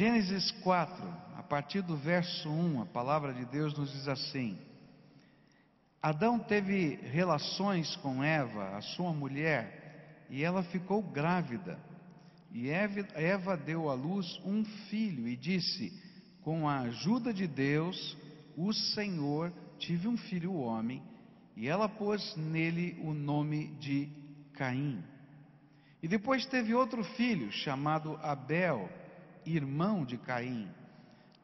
Gênesis 4, a partir do verso 1, a palavra de Deus nos diz assim: Adão teve relações com Eva, a sua mulher, e ela ficou grávida. E Eva deu à luz um filho e disse: Com a ajuda de Deus, o Senhor, tive um filho homem, e ela pôs nele o nome de Caim. E depois teve outro filho, chamado Abel, irmão de Caim.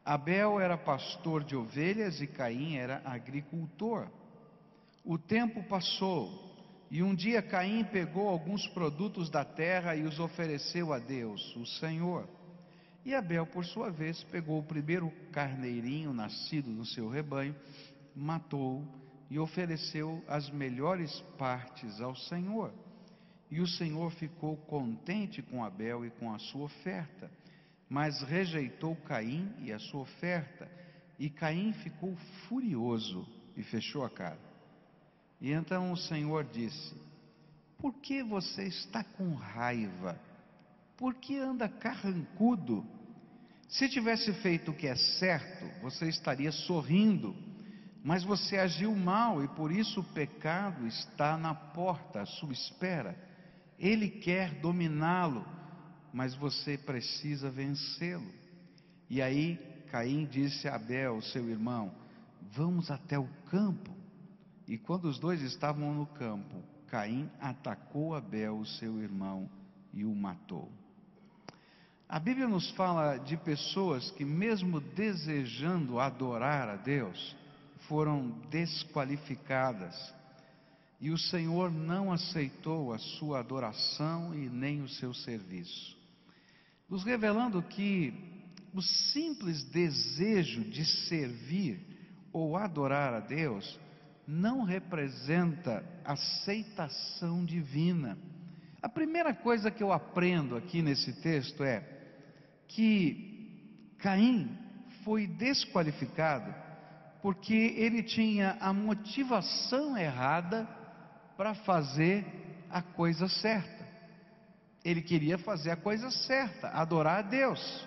Abel era pastor de ovelhas e Caim era agricultor. O tempo passou e um dia Caim pegou alguns produtos da terra e os ofereceu a Deus, o Senhor. E Abel, por sua vez, pegou o primeiro carneirinho nascido no seu rebanho, matou e ofereceu as melhores partes ao Senhor. E o Senhor ficou contente com Abel e com a sua oferta, mas rejeitou Caim e a sua oferta. E Caim ficou furioso e fechou a cara. E então o Senhor disse: Por que você está com raiva? Por que anda carrancudo? Se tivesse feito o que é certo, você estaria sorrindo, mas você agiu mal e por isso o pecado está na porta à sua espera. Ele quer dominá-lo, mas você precisa vencê-lo. E aí Caim disse a Abel, seu irmão: Vamos até o campo. E quando os dois estavam no campo, Caim atacou Abel, seu irmão, e o matou. A Bíblia nos fala de pessoas que, mesmo desejando adorar a Deus, foram desqualificadas. E o Senhor não aceitou a sua adoração e nem o seu serviço. Nos revelando que o simples desejo de servir ou adorar a Deus não representa aceitação divina. A primeira coisa que eu aprendo aqui nesse texto é que Caim foi desqualificado porque ele tinha a motivação errada para fazer a coisa certa. Ele queria fazer a coisa certa, adorar a Deus.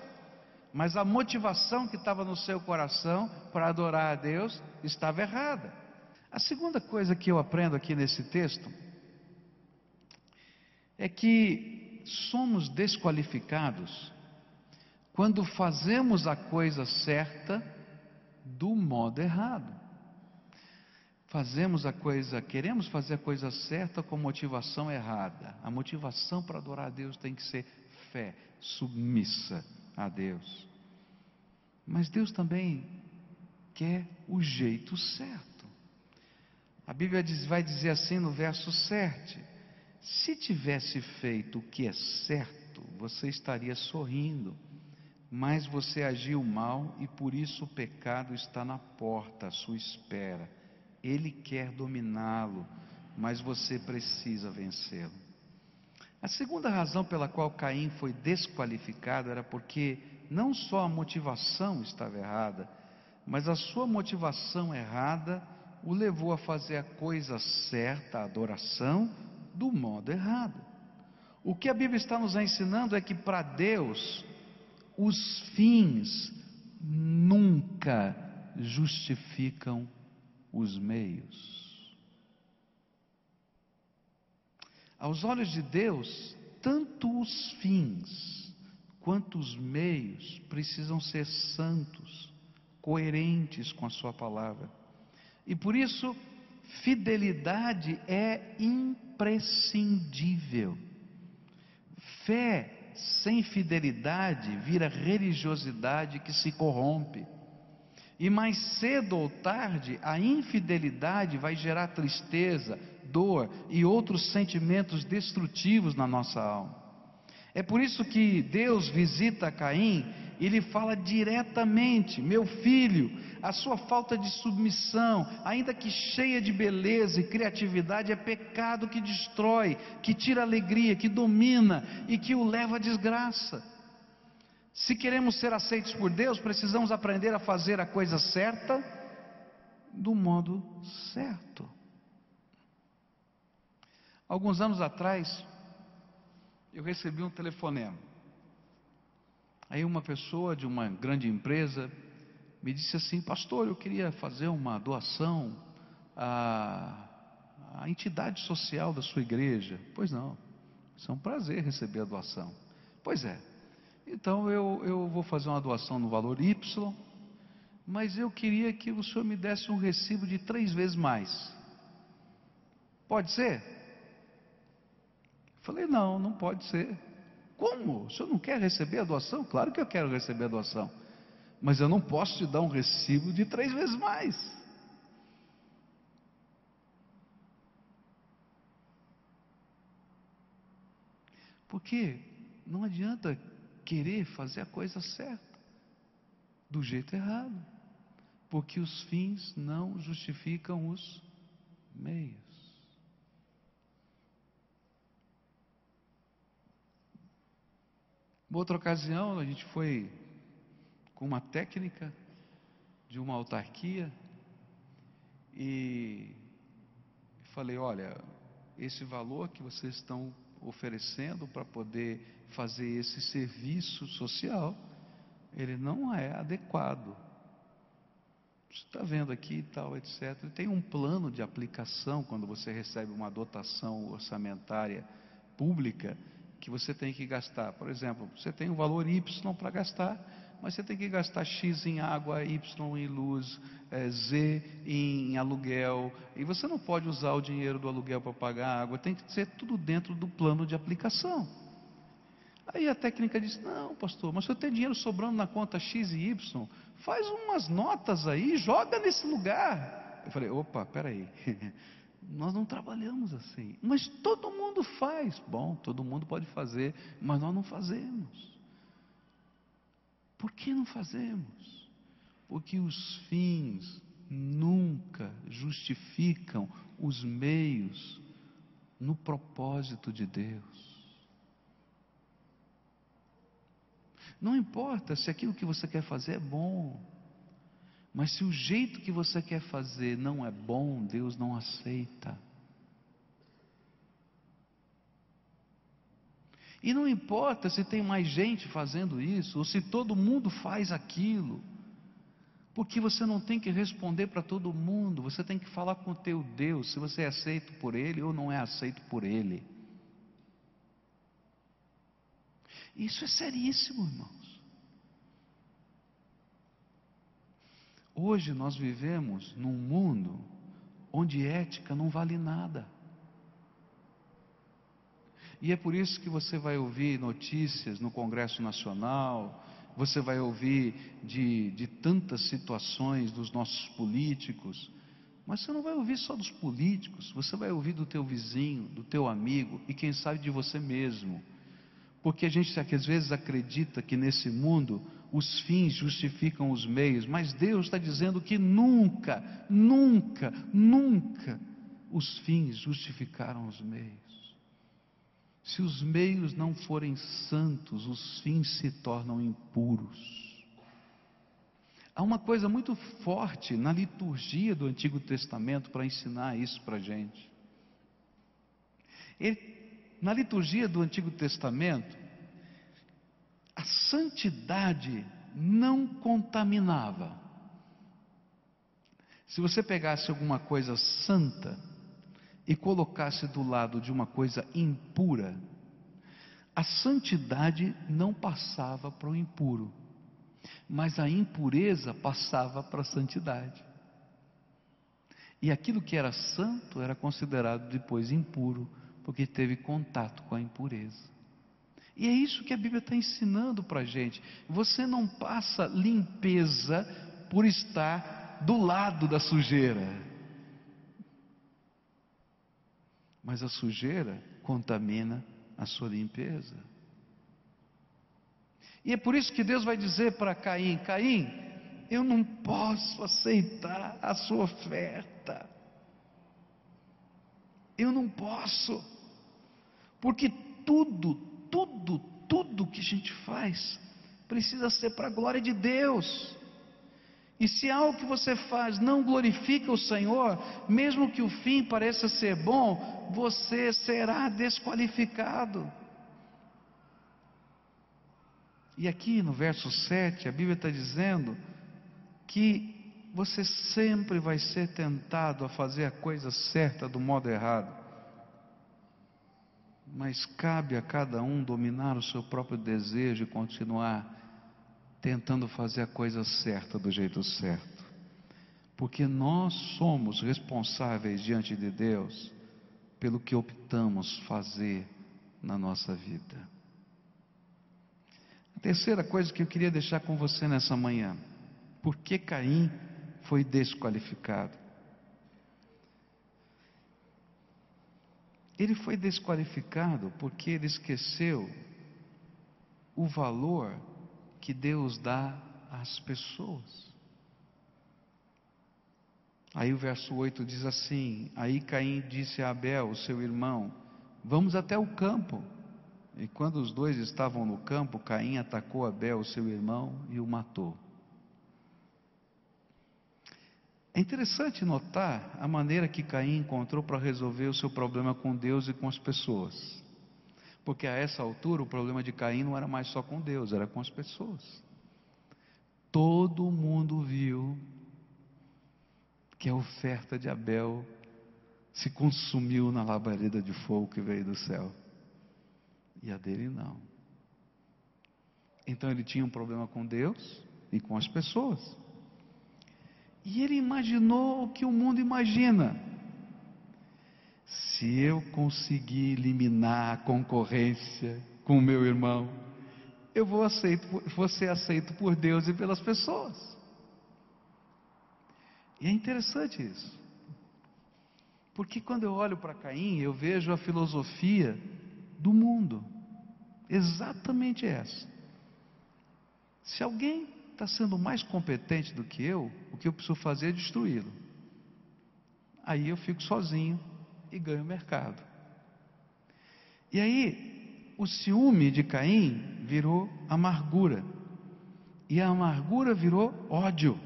Mas a motivação que estava no seu coração para adorar a Deus estava errada. A segunda coisa que eu aprendo aqui nesse texto é que somos desqualificados quando fazemos a coisa certa do modo errado. Fazemos a coisa, queremos fazer a coisa certa com motivação errada. A motivação para adorar a Deus tem que ser fé, submissa a Deus. Mas Deus também quer o jeito certo. A Bíblia diz, vai dizer assim no verso 7: Se tivesse feito o que é certo, você estaria sorrindo, mas você agiu mal e por isso o pecado está na porta à sua espera. Ele quer dominá-lo, mas você precisa vencê-lo. A segunda razão pela qual Caim foi desqualificado era porque não só a motivação estava errada, mas a sua motivação errada o levou a fazer a coisa certa, a adoração, do modo errado. O que a Bíblia está nos ensinando é que para Deus, os fins nunca justificam os meios. Aos olhos de Deus, tanto os fins quanto os meios precisam ser santos, coerentes com a Sua palavra. E por isso, fidelidade é imprescindível. Fé sem fidelidade vira religiosidade que se corrompe. E mais cedo ou tarde, a infidelidade vai gerar tristeza, dor e outros sentimentos destrutivos na nossa alma. É por isso que Deus visita Caim e lhe fala diretamente: Meu filho, a sua falta de submissão, ainda que cheia de beleza e criatividade, é pecado que destrói, que tira alegria, que domina e que o leva à desgraça. Se queremos ser aceitos por Deus, precisamos aprender a fazer a coisa certa do modo certo. Alguns anos atrás, eu recebi um telefonema. Aí uma pessoa de uma grande empresa me disse assim, pastor, eu queria fazer uma doação à, à entidade social da sua igreja. Pois não, isso é um prazer receber a doação. Pois é. Então eu, eu vou fazer uma doação no valor Y, mas eu queria que o senhor me desse um recibo de três vezes mais. Pode ser? Falei, não, não pode ser. Como? O senhor não quer receber a doação? Claro que eu quero receber a doação. Mas eu não posso te dar um recibo de três vezes mais. Porque não adianta querer fazer a coisa certa do jeito errado. Porque os fins não justificam os meios. Uma outra ocasião, a gente foi com uma técnica de uma autarquia e falei: olha, esse valor que vocês estão oferecendo para poder fazer esse serviço social, ele não é adequado. Você está vendo aqui e tal, etc. Tem um plano de aplicação quando você recebe uma dotação orçamentária pública que você tem que gastar. Por exemplo, você tem um valor Y para gastar, mas você tem que gastar X em água, Y em luz, é, Z em aluguel, e você não pode usar o dinheiro do aluguel para pagar água, tem que ser tudo dentro do plano de aplicação. Aí a técnica diz: Não, pastor, mas se eu tenho dinheiro sobrando na conta X e Y, faz umas notas aí, joga nesse lugar. Eu falei: opa, peraí. Nós não trabalhamos assim. Mas todo mundo faz. Bom, todo mundo pode fazer, mas nós não fazemos. Por que não fazemos? Porque os fins nunca justificam os meios no propósito de Deus. Não importa se aquilo que você quer fazer é bom. Mas se o jeito que você quer fazer não é bom, Deus não aceita. E não importa se tem mais gente fazendo isso, ou se todo mundo faz aquilo, porque você não tem que responder para todo mundo, você tem que falar com o teu Deus, se você é aceito por Ele ou não é aceito por Ele. Isso é seríssimo, irmão. Hoje nós vivemos num mundo onde ética não vale nada. E é por isso que você vai ouvir notícias no Congresso Nacional, você vai ouvir de, de tantas situações dos nossos políticos, mas você não vai ouvir só dos políticos, você vai ouvir do teu vizinho, do teu amigo e quem sabe de você mesmo. Porque a gente às vezes acredita que nesse mundo os fins justificam os meios, mas Deus está dizendo que nunca, nunca, nunca os fins justificaram os meios. Se os meios não forem santos, os fins se tornam impuros. Há uma coisa muito forte na liturgia do Antigo Testamento para ensinar isso para a gente. Ele, na liturgia do Antigo Testamento, a santidade não contaminava. Se você pegasse alguma coisa santa e colocasse do lado de uma coisa impura, a santidade não passava para o impuro, mas a impureza passava para a santidade. E aquilo que era santo era considerado depois impuro, porque teve contato com a impureza. E é isso que a Bíblia está ensinando para a gente. Você não passa limpeza por estar do lado da sujeira. Mas a sujeira contamina a sua limpeza. E é por isso que Deus vai dizer para Caim: Caim, eu não posso aceitar a sua oferta. Eu não posso, porque tudo, tudo, tudo que a gente faz precisa ser para a glória de Deus. E se algo que você faz não glorifica o Senhor, mesmo que o fim pareça ser bom, você será desqualificado. E aqui no verso 7, a Bíblia está dizendo que você sempre vai ser tentado a fazer a coisa certa do modo errado. Mas cabe a cada um dominar o seu próprio desejo e continuar tentando fazer a coisa certa do jeito certo. Porque nós somos responsáveis diante de Deus pelo que optamos fazer na nossa vida. A terceira coisa que eu queria deixar com você nessa manhã: por que Caim foi desqualificado? Ele foi desqualificado porque ele esqueceu o valor que Deus dá às pessoas. Aí o verso 8 diz assim: Aí Caim disse a Abel, seu irmão: Vamos até o campo. E quando os dois estavam no campo, Caim atacou Abel, seu irmão, e o matou. É interessante notar a maneira que Caim encontrou para resolver o seu problema com Deus e com as pessoas. Porque a essa altura o problema de Caim não era mais só com Deus, era com as pessoas. Todo mundo viu que a oferta de Abel se consumiu na labareda de fogo que veio do céu. E a dele não. Então ele tinha um problema com Deus e com as pessoas. E ele imaginou o que o mundo imagina. Se eu conseguir eliminar a concorrência com o meu irmão, eu vou, aceito, vou ser aceito por Deus e pelas pessoas. E é interessante isso. Porque quando eu olho para Caim, eu vejo a filosofia do mundo. Exatamente essa. Se alguém está sendo mais competente do que eu, o que eu preciso fazer é destruí-lo. Aí eu fico sozinho e ganho mercado. E aí, o ciúme de Caim virou amargura. E a amargura virou ódio.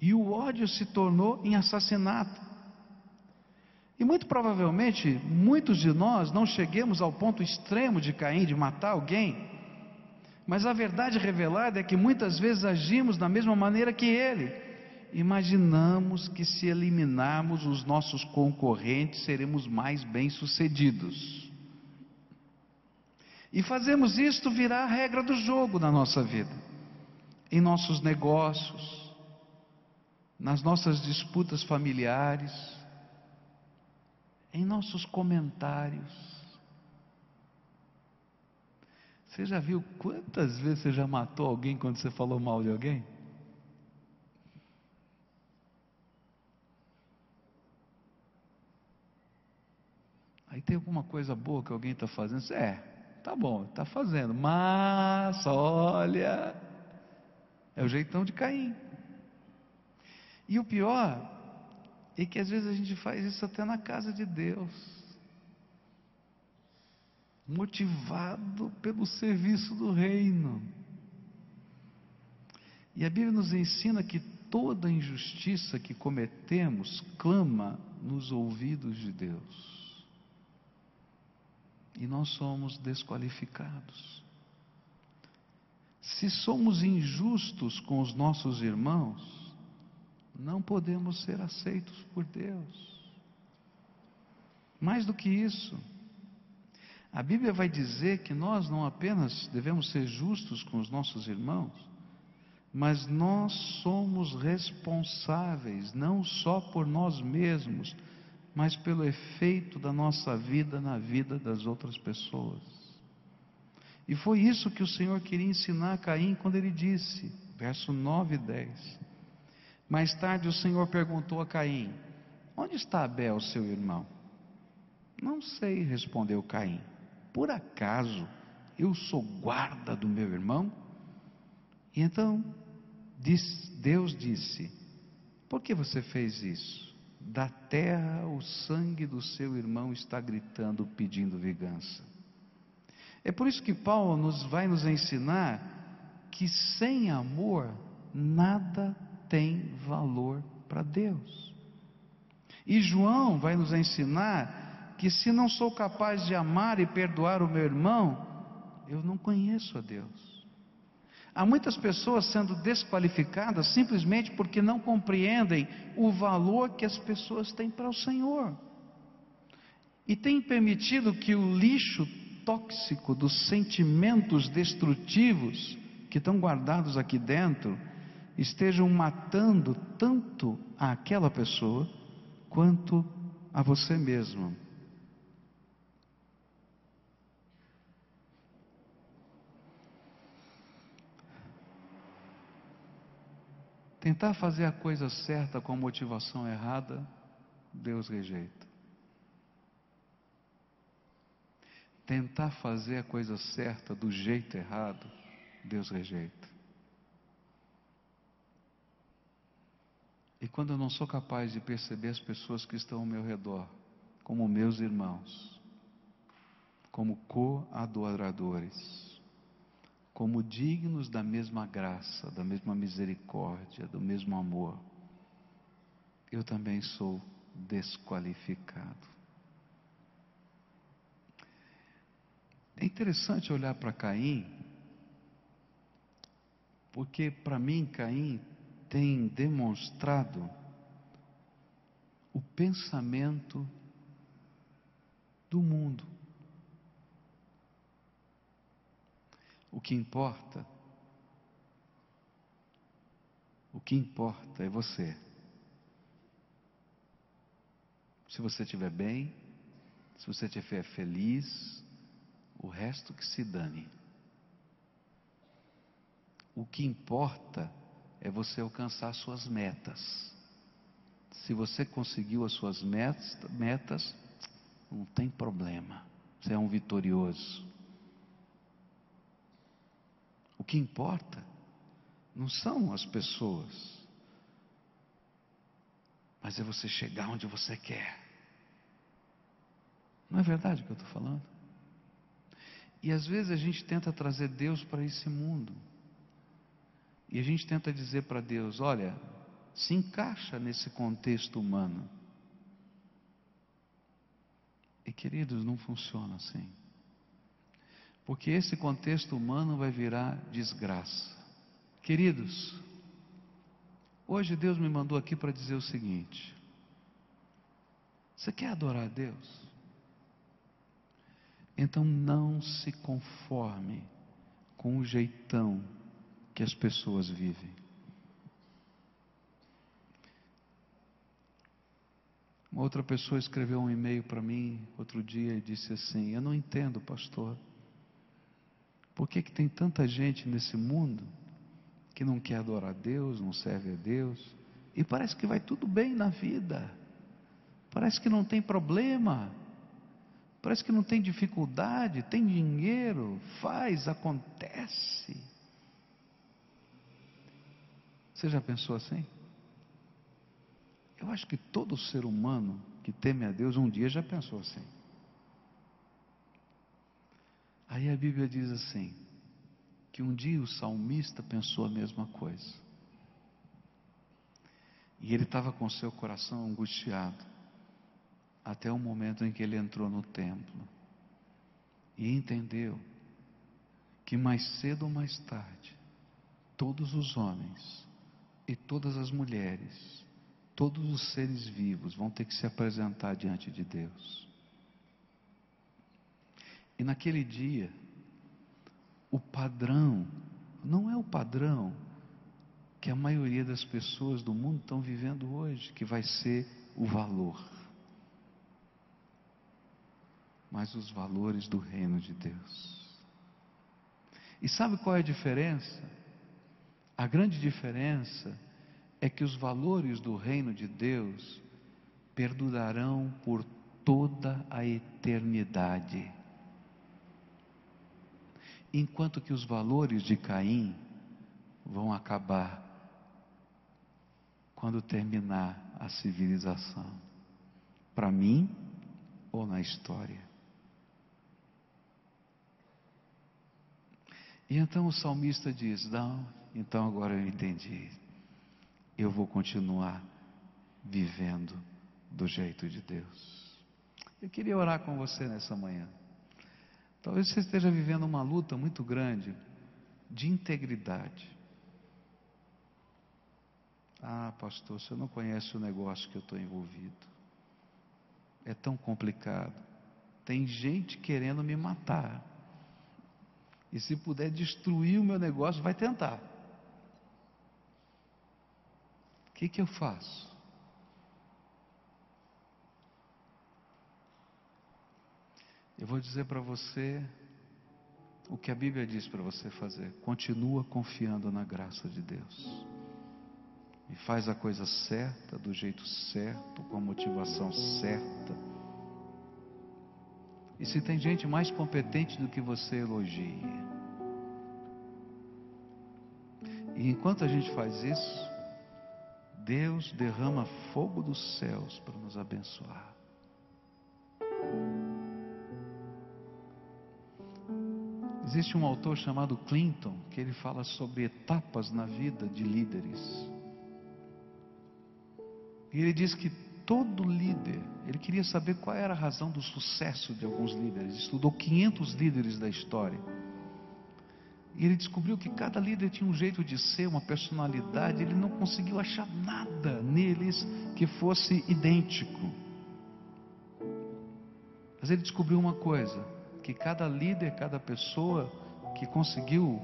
E o ódio se tornou em assassinato. E muito provavelmente, muitos de nós não cheguemos ao ponto extremo de Caim, de matar alguém, mas a verdade revelada é que muitas vezes agimos da mesma maneira que ele. Imaginamos que se eliminarmos os nossos concorrentes, seremos mais bem-sucedidos. E fazemos isto virar a regra do jogo na nossa vida, em nossos negócios, nas nossas disputas familiares, em nossos comentários. Você já viu quantas vezes você já matou alguém quando você falou mal de alguém? Aí tem alguma coisa boa que alguém está fazendo? É, tá bom, está fazendo, mas olha, é o jeitão de Caim. E o pior e que às vezes a gente faz isso até na casa de Deus, motivado pelo serviço do reino. E a Bíblia nos ensina que toda injustiça que cometemos clama nos ouvidos de Deus. E nós somos desqualificados. Se somos injustos com os nossos irmãos, não podemos ser aceitos por Deus. Mais do que isso, a Bíblia vai dizer que nós não apenas devemos ser justos com os nossos irmãos, mas nós somos responsáveis não só por nós mesmos, mas pelo efeito da nossa vida na vida das outras pessoas. E foi isso que o Senhor queria ensinar a Caim quando ele disse, verso 9 e 10: mais tarde o Senhor perguntou a Caim: Onde está Abel, seu irmão? Não sei, respondeu Caim. Por acaso eu sou guarda do meu irmão? E então Deus disse: Por que você fez isso? Da terra o sangue do seu irmão está gritando, pedindo vingança. É por isso que Paulo nos vai nos ensinar que sem amor nada tem valor para Deus. E João vai nos ensinar que se não sou capaz de amar e perdoar o meu irmão, eu não conheço a Deus. Há muitas pessoas sendo desqualificadas simplesmente porque não compreendem o valor que as pessoas têm para o Senhor. E têm permitido que o lixo tóxico dos sentimentos destrutivos que estão guardados aqui dentro estejam matando tanto aquela pessoa quanto a você mesmo. Tentar fazer a coisa certa com motivação errada, Deus rejeita. Tentar fazer a coisa certa do jeito errado, Deus rejeita. E quando eu não sou capaz de perceber as pessoas que estão ao meu redor, como meus irmãos, como co-adoradores, como dignos da mesma graça, da mesma misericórdia, do mesmo amor, eu também sou desqualificado. É interessante olhar para Caim, porque para mim Caim tem demonstrado o pensamento do mundo. O que importa, o que importa é você. Se você estiver bem, se você estiver feliz, o resto que se dane. O que importa é você alcançar suas metas. Se você conseguiu as suas metas, metas não tem problema. Você é um vitorioso. O que importa não são as pessoas, mas é você chegar onde você quer. Não é verdade o que eu estou falando? E às vezes a gente tenta trazer Deus para esse mundo. E a gente tenta dizer para Deus: olha, se encaixa nesse contexto humano. E queridos, não funciona assim. Porque esse contexto humano vai virar desgraça. Queridos, hoje Deus me mandou aqui para dizer o seguinte: você quer adorar a Deus? Então não se conforme com o jeitão que as pessoas vivem. Uma outra pessoa escreveu um e-mail para mim outro dia e disse assim: Eu não entendo, pastor. Por que, que tem tanta gente nesse mundo que não quer adorar a Deus, não serve a Deus, e parece que vai tudo bem na vida, parece que não tem problema, parece que não tem dificuldade, tem dinheiro, faz, acontece. Você já pensou assim? Eu acho que todo ser humano que teme a Deus um dia já pensou assim. Aí a Bíblia diz assim: que um dia o salmista pensou a mesma coisa. E ele estava com seu coração angustiado, até o momento em que ele entrou no templo e entendeu que mais cedo ou mais tarde, todos os homens e todas as mulheres, todos os seres vivos vão ter que se apresentar diante de Deus. E naquele dia, o padrão não é o padrão que a maioria das pessoas do mundo estão vivendo hoje, que vai ser o valor. Mas os valores do reino de Deus. E sabe qual é a diferença? A grande diferença é que os valores do reino de Deus perdurarão por toda a eternidade enquanto que os valores de Caim vão acabar quando terminar a civilização. Para mim ou na história. E então o salmista diz: Não, então agora eu entendi. Eu vou continuar vivendo do jeito de Deus. Eu queria orar com você nessa manhã. Talvez você esteja vivendo uma luta muito grande de integridade. Ah, pastor, você não conhece o negócio que eu estou envolvido. É tão complicado. Tem gente querendo me matar. E se puder destruir o meu negócio, vai tentar. O que, que eu faço? Eu vou dizer para você o que a Bíblia diz para você fazer. Continua confiando na graça de Deus. E faz a coisa certa, do jeito certo, com a motivação certa. E se tem gente mais competente do que você, elogie. E enquanto a gente faz isso, Deus derrama fogo dos céus para nos abençoar. Existe um autor chamado Clinton que ele fala sobre etapas na vida de líderes. E ele diz que todo líder, ele queria saber qual era a razão do sucesso de alguns líderes. Estudou 500 líderes da história. E ele descobriu que cada líder tinha um jeito de ser, uma personalidade, ele não conseguiu achar nada neles que fosse idêntico. Mas ele descobriu uma coisa: que cada líder, cada pessoa que conseguiu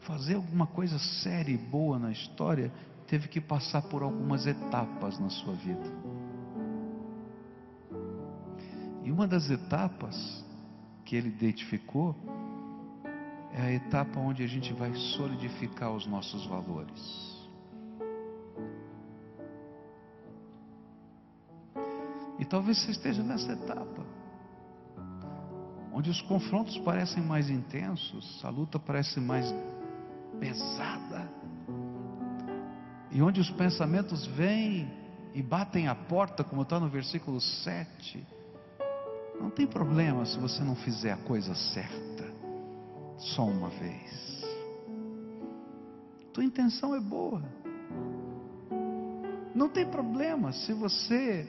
fazer alguma coisa séria e boa na história, teve que passar por algumas etapas na sua vida. E uma das etapas que ele identificou é a etapa onde a gente vai solidificar os nossos valores. E talvez você esteja nessa etapa onde os confrontos parecem mais intensos, a luta parece mais pesada, e onde os pensamentos vêm e batem a porta, como está no versículo 7. Não tem problema se você não fizer a coisa certa, só uma vez. Tua intenção é boa. Não tem problema se você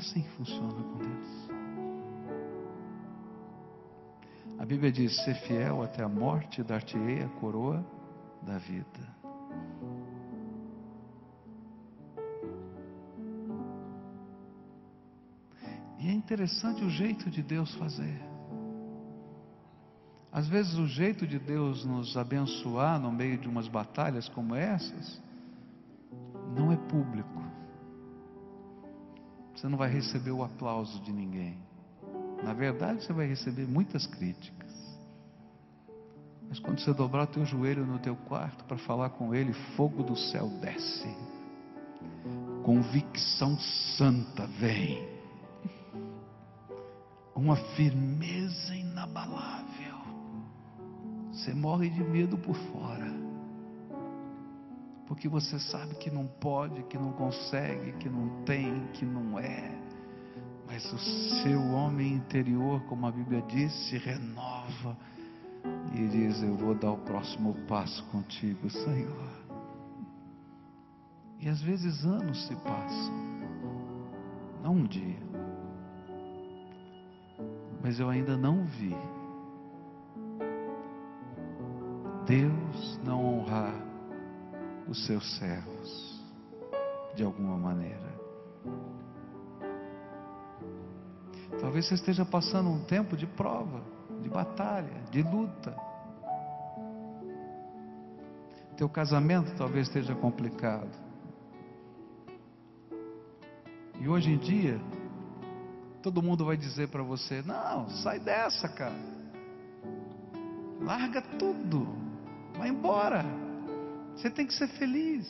assim que funciona com Deus. A Bíblia diz: ser fiel até a morte, dar-te-ei a coroa da vida. E é interessante o jeito de Deus fazer. Às vezes, o jeito de Deus nos abençoar no meio de umas batalhas como essas não é público você não vai receber o aplauso de ninguém. Na verdade, você vai receber muitas críticas. Mas quando você dobrar o teu joelho no teu quarto para falar com ele, fogo do céu desce. Convicção santa vem. Uma firmeza inabalável. Você morre de medo por fora porque você sabe que não pode, que não consegue, que não tem, que não é. Mas o seu homem interior, como a Bíblia diz, se renova e diz: Eu vou dar o próximo passo contigo, Senhor. E às vezes anos se passam, não um dia, mas eu ainda não vi Deus não honrar os seus servos, de alguma maneira. Talvez você esteja passando um tempo de prova, de batalha, de luta. Teu casamento talvez esteja complicado. E hoje em dia, todo mundo vai dizer para você: não, sai dessa, cara. Larga tudo, vai embora. Você tem que ser feliz.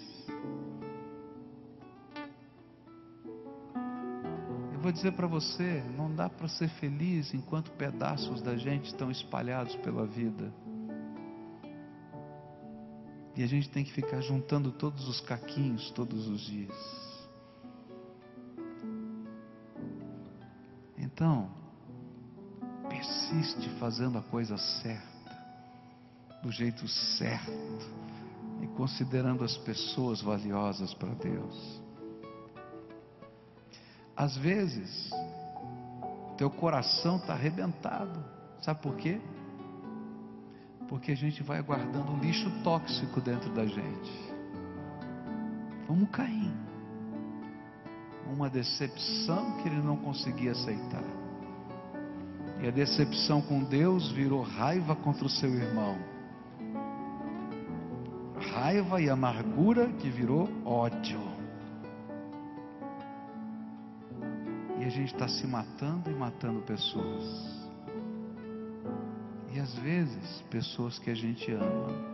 Eu vou dizer para você: não dá para ser feliz enquanto pedaços da gente estão espalhados pela vida. E a gente tem que ficar juntando todos os caquinhos todos os dias. Então, persiste fazendo a coisa certa, do jeito certo e considerando as pessoas valiosas para Deus. Às vezes, teu coração está arrebentado, Sabe por quê? Porque a gente vai guardando lixo tóxico dentro da gente. Vamos cair. Uma decepção que ele não conseguia aceitar. E a decepção com Deus virou raiva contra o seu irmão. Raiva e amargura que virou ódio. E a gente está se matando e matando pessoas. E às vezes, pessoas que a gente ama.